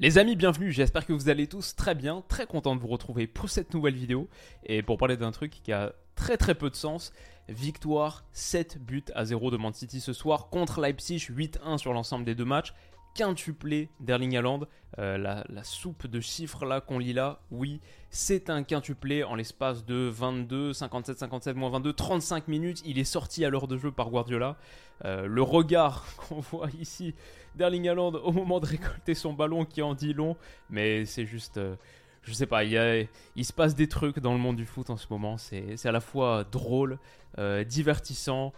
Les amis, bienvenue, j'espère que vous allez tous très bien, très content de vous retrouver pour cette nouvelle vidéo et pour parler d'un truc qui a très très peu de sens. Victoire 7 buts à 0 de Man City ce soir contre Leipzig, 8-1 sur l'ensemble des deux matchs quintuplé d'Erling Haaland. Euh, la, soupe de chiffres là qu'on lit là, oui, c'est un quintuplé en l'espace de 22, 57, 57, moins 22, 35 minutes. Il est sorti à l'heure de jeu par Guardiola. Euh, le regard qu'on voit ici d'Erling Haaland au moment de récolter son ballon qui en dit long, mais c'est juste. Euh, je sais pas, y il, se passe des trucs dans le monde du foot en ce moment. C'est à la fois drôle, divertissant,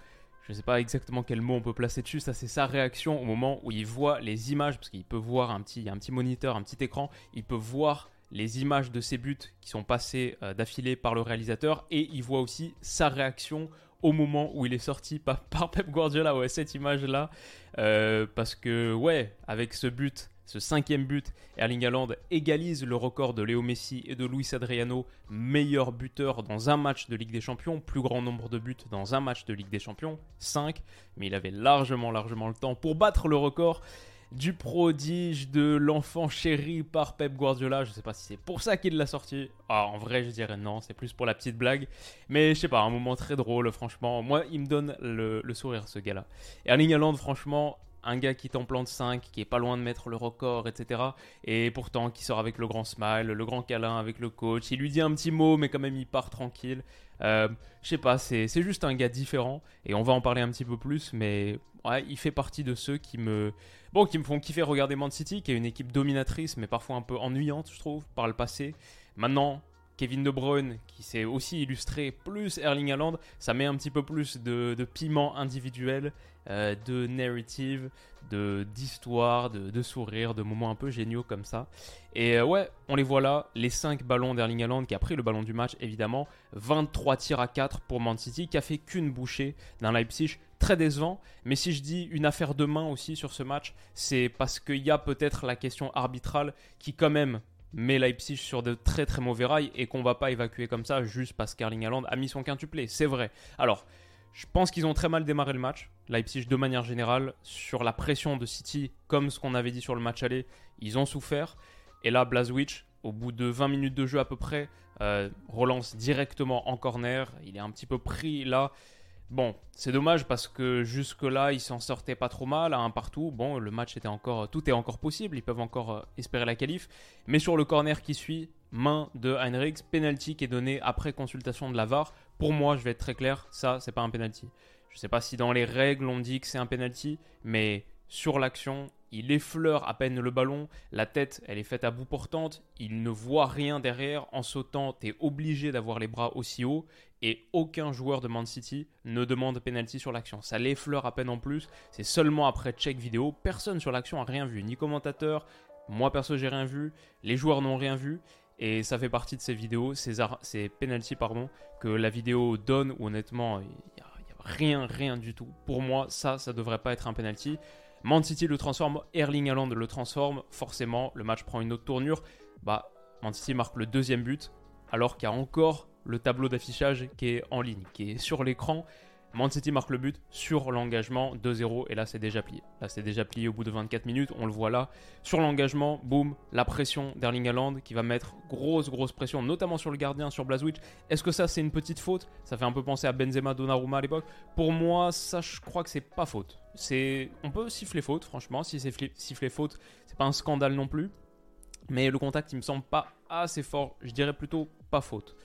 je ne sais pas exactement quel mot on peut placer dessus, ça c'est sa réaction au moment où il voit les images, parce qu'il peut voir un petit, un petit moniteur, un petit écran, il peut voir les images de ses buts qui sont passés euh, d'affilée par le réalisateur, et il voit aussi sa réaction au moment où il est sorti par, Pep Guardiola, ouais, cette image-là, euh, parce que, ouais, avec ce but, ce cinquième but, Erling Haaland égalise le record de Léo Messi et de Luis Adriano, meilleur buteur dans un match de Ligue des Champions, plus grand nombre de buts dans un match de Ligue des Champions, 5, mais il avait largement, largement le temps pour battre le record du prodige, de l'enfant chéri par Pep Guardiola. Je sais pas si c'est pour ça qu'il l'a sorti. Ah, en vrai, je dirais non, c'est plus pour la petite blague. Mais je sais pas, un moment très drôle, franchement. Moi, il me donne le, le sourire, ce gars-là. Erling Haaland, franchement, un gars qui t'en plante 5, qui est pas loin de mettre le record, etc. Et pourtant qui sort avec le grand smile, le grand câlin avec le coach. Il lui dit un petit mot, mais quand même il part tranquille. Euh, je sais pas, c'est juste un gars différent. Et on va en parler un petit peu plus, mais il fait partie de ceux qui me, bon, qui me font kiffer regarder Man City, qui est une équipe dominatrice, mais parfois un peu ennuyante, je trouve, par le passé. Maintenant, Kevin De Bruyne, qui s'est aussi illustré, plus Erling Haaland, ça met un petit peu plus de, piment individuel, euh, de narrative, de d'histoire, de, sourire, de moments un peu géniaux comme ça. Et euh, ouais, on les voit là, les 5 ballons d'Erling Haaland qui a pris le ballon du match évidemment, 23 tirs à 4 pour Man City qui a fait qu'une bouchée d'un Leipzig très décevant. Mais si je dis une affaire de main aussi sur ce match, c'est parce qu'il y a peut-être la question arbitrale qui quand même met Leipzig sur de très très mauvais rails et qu'on va pas évacuer comme ça juste parce qu'Erling Haaland a mis son quintuplé. C'est vrai. Alors, je pense qu'ils ont très mal démarré le match. Leipzig, de manière générale, sur la pression de City, comme ce qu'on avait dit sur le match aller, ils ont souffert. Et là, Blazwich, au bout de 20 minutes de jeu à peu près, euh, relance directement en corner. Il est un petit peu pris là. Bon, c'est dommage parce que jusque-là, ils s'en sortaient pas trop mal, à un partout. Bon, le match était encore, tout est encore possible, ils peuvent encore euh, espérer la qualif. Mais sur le corner qui suit, main de Heinrichs, penalty qui est donné après consultation de la VAR. Pour moi, je vais être très clair, ça, c'est pas un penalty. Je sais pas si dans les règles on dit que c'est un penalty, mais sur l'action, il effleure à peine le ballon, la tête elle est faite à bout portante, il ne voit rien derrière, en sautant tu es obligé d'avoir les bras aussi hauts et aucun joueur de Man City ne demande penalty sur l'action. Ça l'effleure à peine en plus, c'est seulement après check vidéo, personne sur l'action a rien vu, ni commentateur, moi perso j'ai rien vu, les joueurs n'ont rien vu et ça fait partie de ces vidéos, ces, penalties pardon, que la vidéo donne où honnêtement il n'y a, a, rien, rien du tout. Pour moi ça, ça devrait pas être un penalty. Man City le transforme, Erling Haaland le transforme, forcément le match prend une autre tournure. Bah, Man City marque le deuxième but, alors qu'il y a encore le tableau d'affichage qui est en ligne, qui est sur l'écran. Man City marque le but sur l'engagement 2-0 et là c'est déjà plié. Là c'est déjà plié au bout de 24 minutes, on le voit là. Sur l'engagement, boum, la pression d'Erling Haaland qui va mettre grosse grosse pression, notamment sur le gardien, sur Blazwich. Est-ce que ça c'est une petite faute? Ça fait un peu penser à Benzema, Donnarumma à l'époque. Pour moi, ça je crois que c'est pas faute. C'est, on peut siffler faute, franchement. Si c'est siffler faute, c'est pas un scandale non plus. Mais le contact, il me semble pas assez fort. Je dirais plutôt pas faute.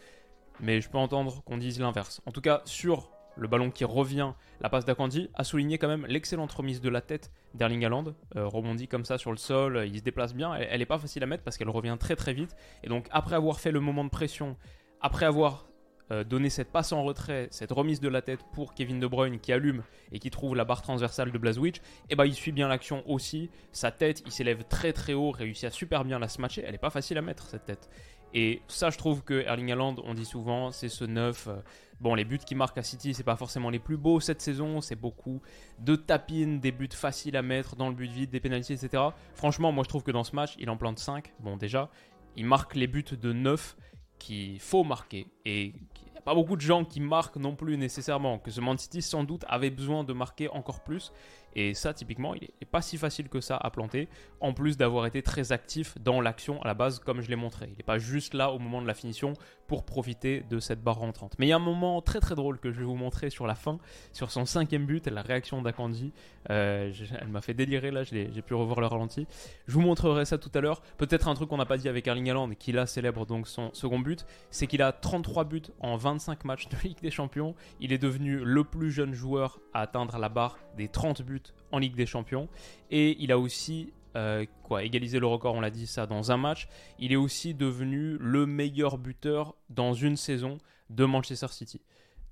Mais je peux entendre qu'on dise l'inverse. En tout cas, sur le ballon qui revient, la passe d'Akandi, a souligné quand même l'excellente remise de la tête d'Erling Haaland. Euh, rebondit comme ça sur le sol, il se déplace bien. Elle, n'est pas facile à mettre parce qu'elle revient très très vite. Et donc, après avoir fait le moment de pression, après avoir euh, donner cette passe en retrait, cette remise de la tête pour Kevin De Bruyne qui allume et qui trouve la barre transversale de Blazwich, et eh ben il suit bien l'action aussi. Sa tête, il s'élève très très haut, réussit à super bien la smatcher. Elle n'est pas facile à mettre cette tête. Et ça, je trouve que Erling Haaland, on dit souvent, c'est ce neuf. Euh, bon, les buts qu'il marque à City, c'est pas forcément les plus beaux cette saison. C'est beaucoup de tapines, des buts faciles à mettre dans le but vide, des pénalties, etc. Franchement, moi, je trouve que dans ce match, il en plante 5. Bon, déjà, il marque les buts de 9 qu'il faut marquer. Et il n'y a pas beaucoup de gens qui marquent non plus nécessairement. Que ce Man City, sans doute, avait besoin de marquer encore plus. Et ça, typiquement, il n'est pas si facile que ça à planter, en plus d'avoir été très actif dans l'action à la base, comme je l'ai montré. Il n'est pas juste là au moment de la finition pour profiter de cette barre rentrante. Mais il y a un moment très très drôle que je vais vous montrer sur la fin, sur son cinquième but, la réaction d'Akanji. Euh, elle m'a fait délirer là, j'ai pu revoir le ralenti. Je vous montrerai ça tout à l'heure. Peut-être un truc qu'on n'a pas dit avec Erling Haaland, qui là célèbre donc son second but, c'est qu'il a 33 buts en 25 matchs de Ligue des Champions. Il est devenu le plus jeune joueur à atteindre la barre des 30 buts en Ligue des Champions. Et il a aussi euh, quoi, égalisé le record, on l'a dit ça, dans un match. Il est aussi devenu le meilleur buteur dans une saison de Manchester City.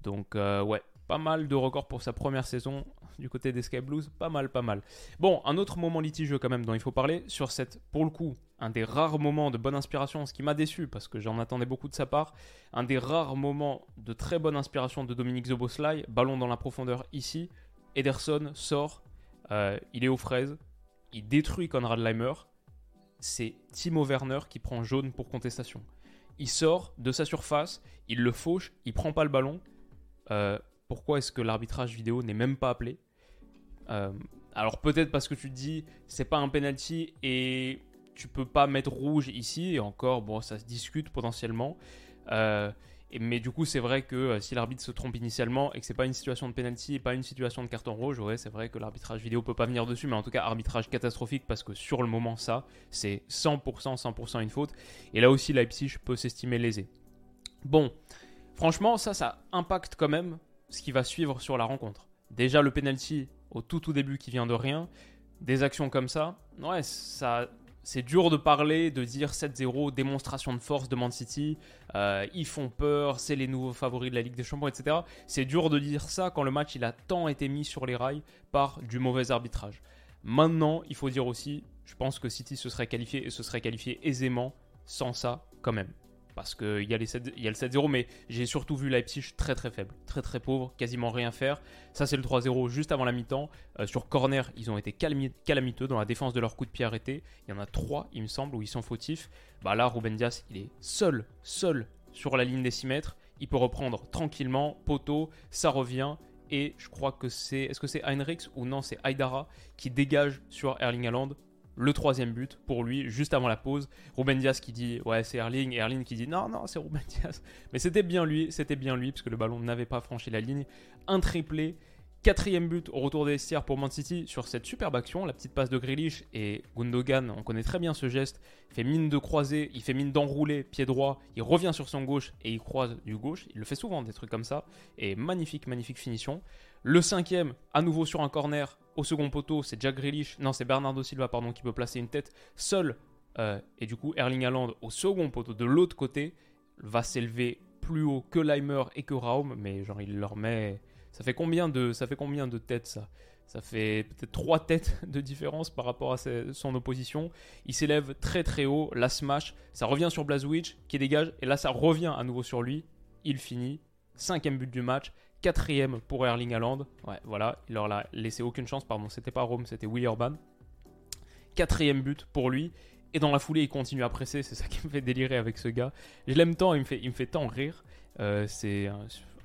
Donc euh, ouais, pas mal de records pour sa première saison du côté des Sky Blues, pas mal, pas mal. Bon, un autre moment litigieux quand même dont il faut parler, sur cette, pour le coup, un des rares moments de bonne inspiration, ce qui m'a déçu parce que j'en attendais beaucoup de sa part, un des rares moments de très bonne inspiration de Dominique Zoboslai, ballon dans la profondeur ici, Ederson sort, euh, il est aux fraises, il détruit Conrad Leimer, c'est Timo Werner qui prend jaune pour contestation. Il sort de sa surface, il le fauche, il prend pas le ballon. Euh, pourquoi est-ce que l'arbitrage vidéo n'est même pas appelé? Euh, Alors peut-être parce que tu te dis c'est pas un penalty et tu peux pas mettre rouge ici et encore bon ça se discute potentiellement. Mais du coup, c'est vrai que euh, si l'arbitre se trompe initialement et que c'est pas une situation de penalty et pas une situation de carton rouge, ouais, c'est vrai que l'arbitrage vidéo peut pas venir dessus, mais en tout cas, arbitrage catastrophique parce que sur le moment, ça, c'est 100%, 100% une faute. Et là aussi, Leipzig peut s'estimer lésé. Bon, franchement, ça, ça impacte quand même ce qui va suivre sur la rencontre. Déjà, le penalty au tout tout début qui vient de rien, des actions comme ça, ouais, ça, c'est dur de parler, de dire 7-0, démonstration de force de City, euh, ils font peur, c'est les nouveaux favoris de la Ligue des Champions, etc. C'est dur de dire ça quand le match il a tant été mis sur les rails par du mauvais arbitrage. Maintenant, il faut dire aussi, je pense que City se serait qualifié et se serait qualifié aisément sans ça quand même parce qu'il y, a le 7-0, mais j'ai surtout vu Leipzig très très faible, très très pauvre, quasiment rien faire. Ça, c'est le 3-0 juste avant la mi-temps. Euh, sur corner, ils ont été calamiteux dans la défense de leur coup de pied arrêté. Il y en a trois, il me semble, où ils sont fautifs. Bah là, Ruben Dias, il est seul, seul sur la ligne des 6 mètres. Il peut reprendre tranquillement, poteau, ça revient. Et je crois que c'est. Est-ce que c'est Heinrichs ou non C'est Aydara qui dégage sur Erling Haaland le troisième but pour lui juste avant la pause. Ruben Diaz qui dit ouais c'est Erling Erling qui dit non non c'est Ruben Diaz. Mais c'était bien lui, c'était bien lui parce que le ballon n'avait pas franchi la ligne. Un triplé, quatrième but au retour des vestiaires pour Man City sur cette superbe action, la petite passe de Grealish et Gundogan, on connaît très bien ce geste, il fait mine de croiser, il fait mine d'enrouler, pied droit, il revient sur son gauche et il croise du gauche. Il le fait souvent des trucs comme ça et magnifique magnifique finition. Le cinquième, à nouveau sur un corner, au second poteau, c'est Jack Grealish, non c'est Bernardo Silva pardon, qui peut placer une tête seul. Euh, et du coup, Erling Haaland au second poteau de l'autre côté va s'élever plus haut que Leimer et que Raum, mais genre il leur met. Ça fait combien de, têtes ça? Ça fait peut-être trois têtes de différence par rapport à son opposition. Il s'élève très très haut, la smash, ça revient sur Blazwich qui dégage, et là ça revient à nouveau sur lui. Il finit, cinquième but du match, Quatrième pour Erling Haaland. Ouais, voilà, il leur a laissé aucune chance. Pardon, c'était pas Rome, c'était Willy Orban. Quatrième but pour lui. Et dans la foulée, il continue à presser. C'est ça qui me fait délirer avec ce gars. Je l'aime tant, il me fait, il me fait tant rire. Euh, c'est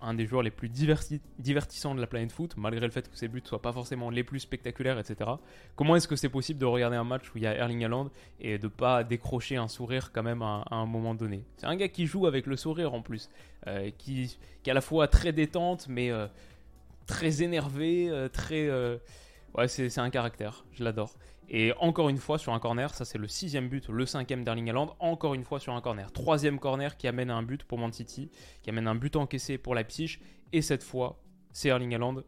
un des joueurs les plus divertissants de la planète foot, malgré le fait que ses buts soient pas forcément les plus spectaculaires, etc. Comment est-ce que c'est possible de regarder un match où il y a Erling Haaland et de pas décrocher un sourire quand même à, un moment donné? C'est un gars qui joue avec le sourire en plus, euh, qui, est à la fois très détente, mais euh, très énervé, euh, très... Ouais, c'est un caractère, je l'adore. Et encore une fois sur un corner, ça c'est le sixième but, le cinquième d'Erling Haaland, encore une fois sur un corner. Troisième corner qui amène un but pour Man qui amène un but encaissé pour Leipzig, et cette fois c'est Erling Haaland.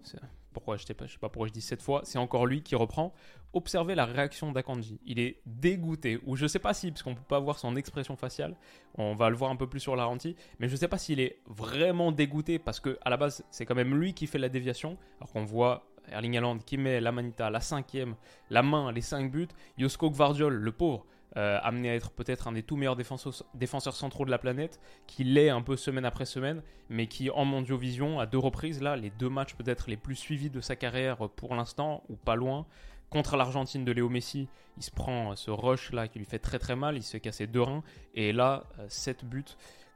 pourquoi je sais pas, je sais pas pourquoi je dis cette fois, c'est encore lui qui reprend. Observez la réaction d'Akanji. Il est dégoûté, ou je sais pas si, parce qu'on peut pas voir son expression faciale, on va le voir un peu plus sur la ralenti, mais je sais pas s'il est vraiment dégoûté parce que à la base c'est quand même lui qui fait la déviation, alors qu'on voit Erling Haaland qui met la manita, la cinquième, la main, les cinq buts, Josko Gvardiol, le pauvre, euh, amené à être peut-être un des tout meilleurs défenseurs, centraux de la planète, qui l'est un peu semaine après semaine, mais qui en Mondiovision, à deux reprises, là, les deux matchs peut-être les plus suivis de sa carrière pour l'instant, ou pas loin, contre l'Argentine de Léo Messi, il se prend ce rush là qui lui fait très très mal, il se fait casser deux reins, et là, 7 euh, buts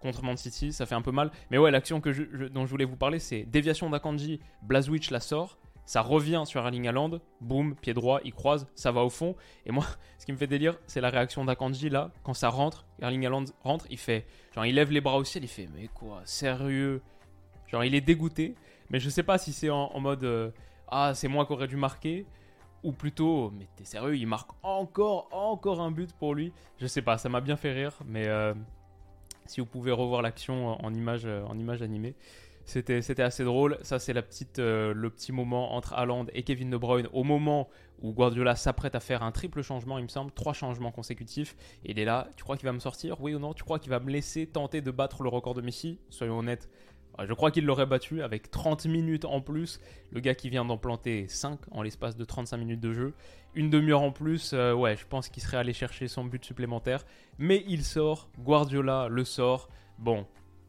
contre Man City, ça fait un peu mal. Mais ouais, l'action dont je voulais vous parler, c'est déviation d'Akanji, Blazwich la sort, ça revient sur Erling Haaland, boum, pied droit, il croise, ça va au fond. Et moi, ce qui me fait délire, c'est la réaction d'Akanji là, quand ça rentre, Erling Haaland rentre, il fait, genre il lève les bras au ciel, il fait, mais quoi, sérieux? Genre il est dégoûté, mais je sais pas si c'est en, mode, euh, ah c'est moi qui aurais dû marquer, ou plutôt, mais t'es sérieux, il marque encore, encore un but pour lui. Je sais pas, ça m'a bien fait rire, mais euh, si vous pouvez revoir l'action en image, en image animée. C'était, assez drôle. Ça, c'est la petite, euh, le petit moment entre Haaland et Kevin De Bruyne au moment où Guardiola s'apprête à faire un triple changement, il me semble, trois changements consécutifs. Il est là. Tu crois qu'il va me sortir? Oui ou non? Tu crois qu'il va me laisser tenter de battre le record de Messi? Soyons honnêtes. Je crois qu'il l'aurait battu avec 30 minutes en plus. Le gars qui vient d'en planter 5 en l'espace de 35 minutes de jeu. Une demi-heure en plus, euh, ouais, je pense qu'il serait allé chercher son but supplémentaire. Mais il sort, Guardiola le sort. Bon,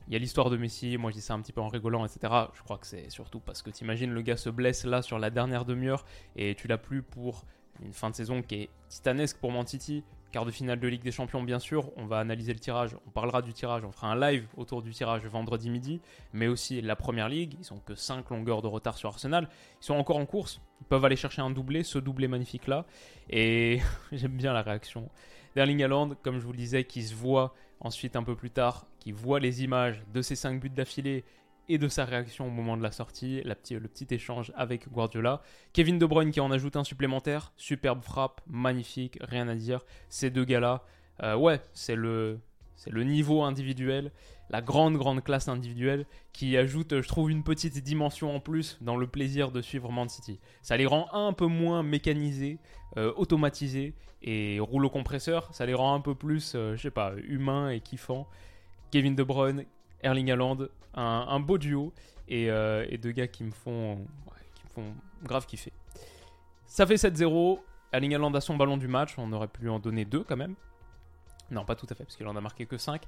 il y a l'histoire de Messi, moi je dis ça un petit peu en rigolant, etc. Je crois que c'est surtout parce que t'imagines le gars se blesse là sur la dernière demi-heure et tu l'as plus pour une fin de saison qui est titanesque pour Man City. Quart de finale de Ligue des Champions, bien sûr. On va analyser le tirage, on parlera du tirage, on fera un live autour du tirage vendredi midi. Mais aussi la première ligue, ils sont que 5 longueurs de retard sur Arsenal. Ils sont encore en course, ils peuvent aller chercher un doublé, ce doublé magnifique là. Et j'aime bien la réaction d'Erling Haaland, comme je vous le disais, qui se voit ensuite un peu plus tard qui voit les images de ses 5 buts d'affilée et de sa réaction au moment de la sortie, le petit échange avec Guardiola. Kevin De Bruyne qui en ajoute un supplémentaire, superbe frappe, magnifique, rien à dire. Ces deux gars-là, euh, ouais, c'est le, c'est le niveau individuel, la grande, grande classe individuelle qui ajoute, je trouve, une petite dimension en plus dans le plaisir de suivre Man City. Ça les rend un peu moins mécanisés, euh, automatisés et rouleau compresseur. Ça les rend un peu plus, euh, je sais pas, humains et kiffants. Kevin De Bruyne, Erling Haaland, un, beau duo euh, et, deux gars qui me font, qui me font grave kiffer. Ça fait 7-0. Erling Haaland a son ballon du match. On aurait pu en donner deux quand même. Non, pas tout à fait, parce qu'il en a marqué que 5.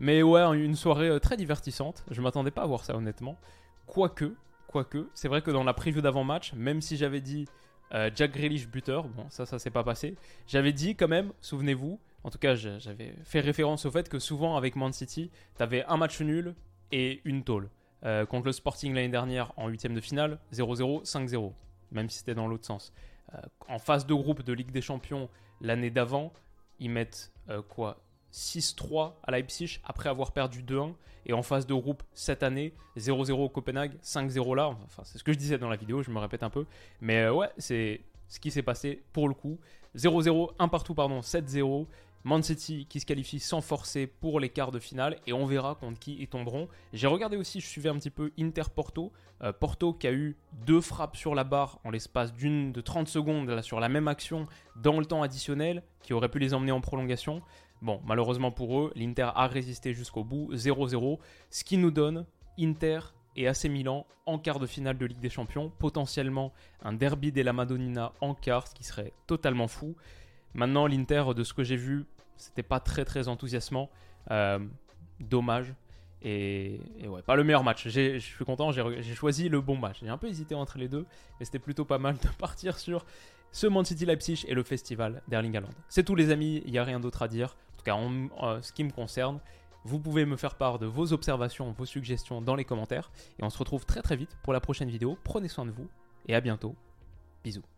Mais ouais, une soirée euh, très divertissante. Je m'attendais pas à voir ça, honnêtement. Quoique, quoique, c'est vrai que dans la preview d'avant-match, même si j'avais dit euh, Jack Grealish buteur, bon, ça, ça s'est pas passé. J'avais dit quand même, souvenez-vous, en tout cas, j'avais fait référence au fait que souvent avec Man City, tu avais un match nul et une tôle. Euh, contre le Sporting l'année dernière en huitième de finale, 0-0, 5-0, même si c'était dans l'autre sens. Euh, en phase de groupe de Ligue des Champions l'année d'avant, ils mettent euh, quoi 6-3 à Leipzig après avoir perdu 2-1. Et en phase de groupe cette année, 0-0 au Copenhague, 5-0 là. Enfin, c'est ce que je disais dans la vidéo, je me répète un peu. Mais ouais, c'est ce qui s'est passé pour le coup. 0-0, 1 partout, pardon, 7-0. Man City qui se qualifie sans forcer pour les quarts de finale et on verra contre qui ils tomberont. J'ai regardé aussi, je suivais un petit peu Inter Porto. Euh, Porto qui a eu deux frappes sur la barre en l'espace d'une de 30 secondes sur la même action dans le temps additionnel qui aurait pu les emmener en prolongation. Bon, malheureusement pour eux, l'Inter a résisté jusqu'au bout, 0-0, ce qui nous donne Inter et AC Milan en quart de finale de Ligue des Champions, potentiellement un derby la Madonnina en quart, ce qui serait totalement fou. Maintenant, l'Inter, de ce que j'ai vu, c'était pas très très enthousiasmant. Euh, dommage. Et, ouais, pas le meilleur match. Je suis content, j'ai choisi le bon match. J'ai un peu hésité entre les deux, mais c'était plutôt pas mal de partir sur ce Man City Leipzig et le festival d'Erling Haaland. C'est tout les amis, il n'y a rien d'autre à dire. En tout cas, en ce qui me concerne, vous pouvez me faire part de vos observations, vos suggestions dans les commentaires. Et on se retrouve très très vite pour la prochaine vidéo. Prenez soin de vous et à bientôt. Bisous.